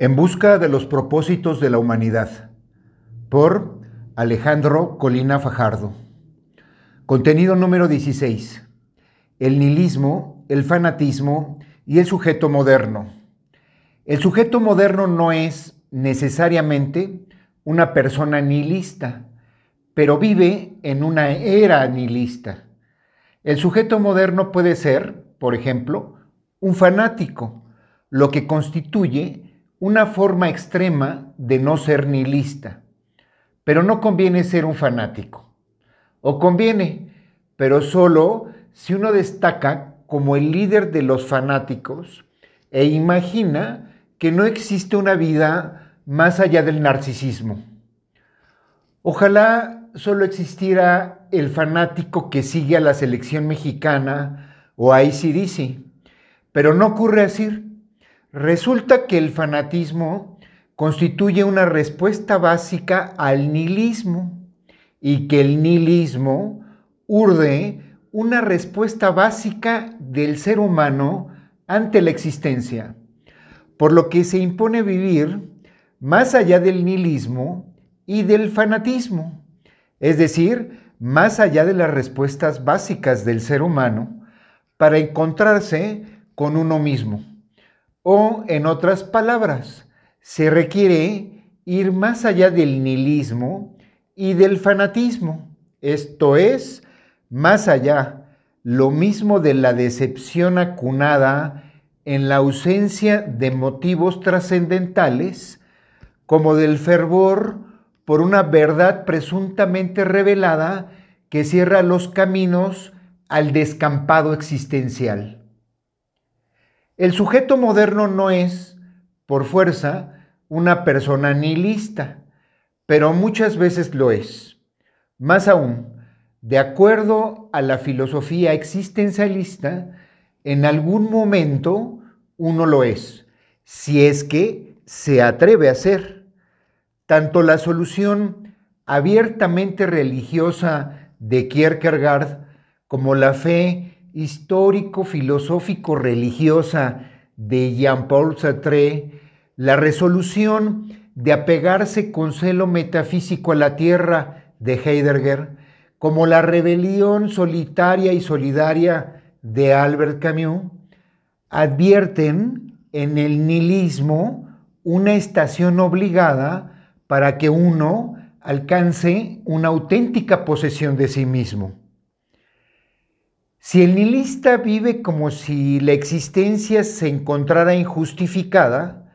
En busca de los propósitos de la humanidad, por Alejandro Colina Fajardo. Contenido número 16. El nihilismo, el fanatismo y el sujeto moderno. El sujeto moderno no es necesariamente una persona nihilista, pero vive en una era nihilista. El sujeto moderno puede ser, por ejemplo, un fanático, lo que constituye una forma extrema de no ser nihilista. Pero no conviene ser un fanático. O conviene, pero solo si uno destaca como el líder de los fanáticos e imagina que no existe una vida más allá del narcisismo. Ojalá solo existiera el fanático que sigue a la selección mexicana o a ICDC, pero no ocurre así. Resulta que el fanatismo constituye una respuesta básica al nihilismo y que el nihilismo urde una respuesta básica del ser humano ante la existencia, por lo que se impone vivir más allá del nihilismo y del fanatismo, es decir, más allá de las respuestas básicas del ser humano para encontrarse con uno mismo. O, en otras palabras, se requiere ir más allá del nihilismo y del fanatismo, esto es, más allá, lo mismo de la decepción acunada en la ausencia de motivos trascendentales, como del fervor por una verdad presuntamente revelada que cierra los caminos al descampado existencial. El sujeto moderno no es, por fuerza, una persona nihilista, pero muchas veces lo es. Más aún, de acuerdo a la filosofía existencialista, en algún momento uno lo es, si es que se atreve a ser. Tanto la solución abiertamente religiosa de Kierkegaard como la fe histórico-filosófico-religiosa de Jean-Paul Sartre, la resolución de apegarse con celo metafísico a la tierra de Heidegger, como la rebelión solitaria y solidaria de Albert Camus, advierten en el nihilismo una estación obligada para que uno alcance una auténtica posesión de sí mismo. Si el nihilista vive como si la existencia se encontrara injustificada,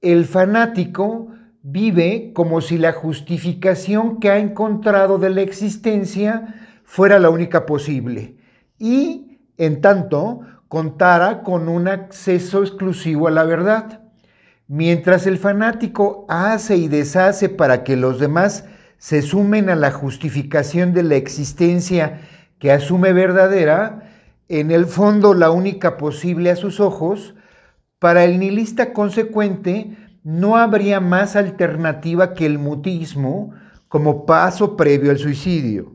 el fanático vive como si la justificación que ha encontrado de la existencia fuera la única posible y, en tanto, contara con un acceso exclusivo a la verdad. Mientras el fanático hace y deshace para que los demás se sumen a la justificación de la existencia que asume verdadera, en el fondo la única posible a sus ojos, para el nihilista consecuente no habría más alternativa que el mutismo como paso previo al suicidio.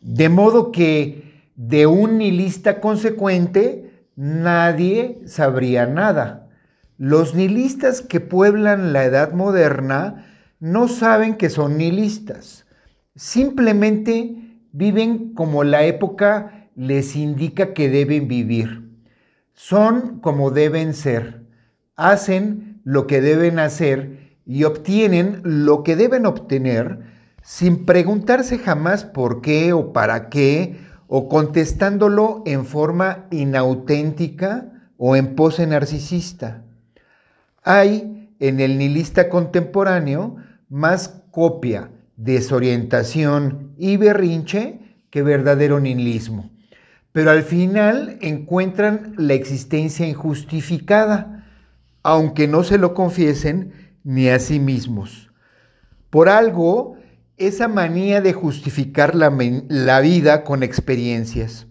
De modo que de un nihilista consecuente nadie sabría nada. Los nihilistas que pueblan la edad moderna no saben que son nihilistas. Simplemente viven como la época les indica que deben vivir. Son como deben ser. Hacen lo que deben hacer y obtienen lo que deben obtener sin preguntarse jamás por qué o para qué o contestándolo en forma inauténtica o en pose narcisista. Hay en el nihilista contemporáneo más copia, desorientación y berrinche que verdadero nihilismo. Pero al final encuentran la existencia injustificada, aunque no se lo confiesen ni a sí mismos. Por algo, esa manía de justificar la, la vida con experiencias.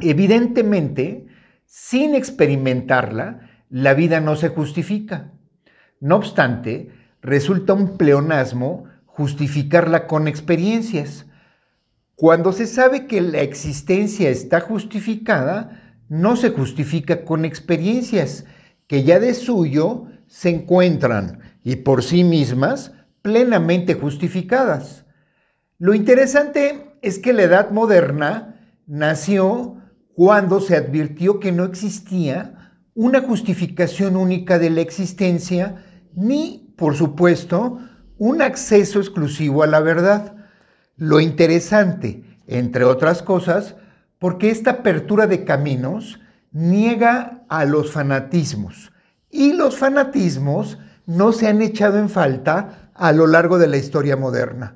Evidentemente, sin experimentarla, la vida no se justifica. No obstante, resulta un pleonasmo justificarla con experiencias. Cuando se sabe que la existencia está justificada, no se justifica con experiencias, que ya de suyo se encuentran, y por sí mismas, plenamente justificadas. Lo interesante es que la edad moderna nació cuando se advirtió que no existía una justificación única de la existencia, ni, por supuesto, un acceso exclusivo a la verdad. Lo interesante, entre otras cosas, porque esta apertura de caminos niega a los fanatismos. Y los fanatismos no se han echado en falta a lo largo de la historia moderna.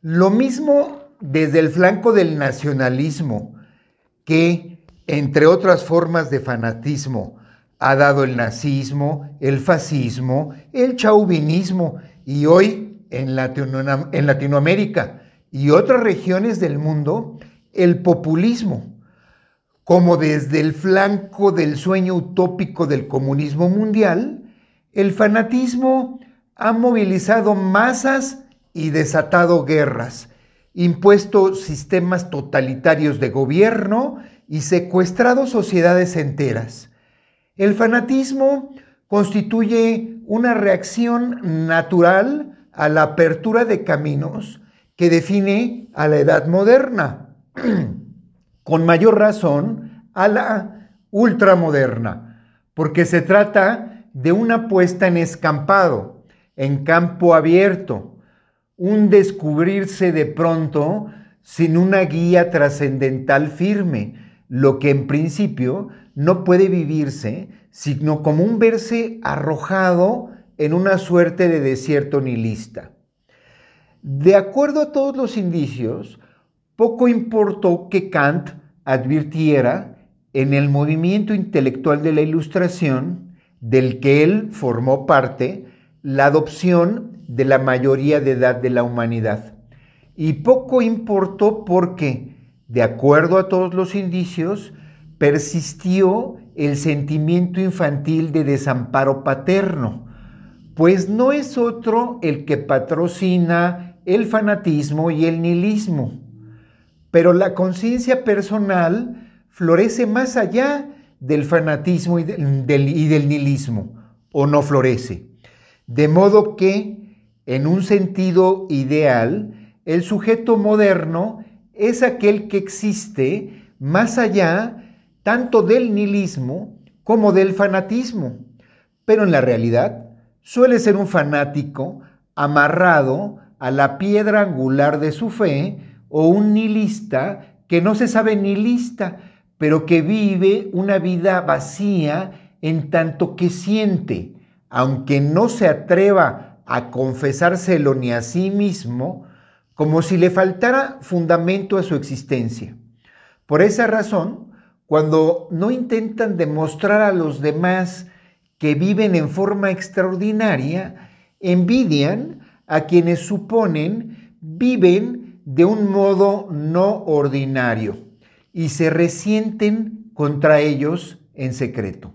Lo mismo desde el flanco del nacionalismo, que, entre otras formas de fanatismo, ha dado el nazismo, el fascismo, el chauvinismo y hoy en, Latinoamérica y otras regiones del mundo, el populismo, como desde el flanco del sueño utópico del comunismo mundial, el fanatismo ha movilizado masas y desatado guerras, impuesto sistemas totalitarios de gobierno y secuestrado sociedades enteras. El fanatismo constituye una reacción natural a la apertura de caminos que define a la edad moderna, con mayor razón a la ultramoderna, porque se trata de una puesta en escampado, en campo abierto, un descubrirse de pronto sin una guía trascendental firme, lo que en principio no puede vivirse sino como un verse arrojado en una suerte de desierto nihilista. De acuerdo a todos los indicios, poco importó que Kant advirtiera en el movimiento intelectual de la Ilustración, del que él formó parte, la adopción de la mayoría de edad de la humanidad. Y poco importó porque, de acuerdo a todos los indicios, persistió el sentimiento infantil de desamparo paterno, pues no es otro el que patrocina el fanatismo y el nihilismo. Pero la conciencia personal florece más allá del fanatismo y del, y del nihilismo, o no florece. De modo que, en un sentido ideal, el sujeto moderno es aquel que existe más allá tanto del nihilismo como del fanatismo, pero en la realidad suele ser un fanático amarrado a la piedra angular de su fe o un nihilista que no se sabe nihilista, pero que vive una vida vacía en tanto que siente, aunque no se atreva a confesárselo ni a sí mismo, como si le faltara fundamento a su existencia. Por esa razón, cuando no intentan demostrar a los demás que viven en forma extraordinaria, envidian a quienes suponen viven de un modo no ordinario y se resienten contra ellos en secreto.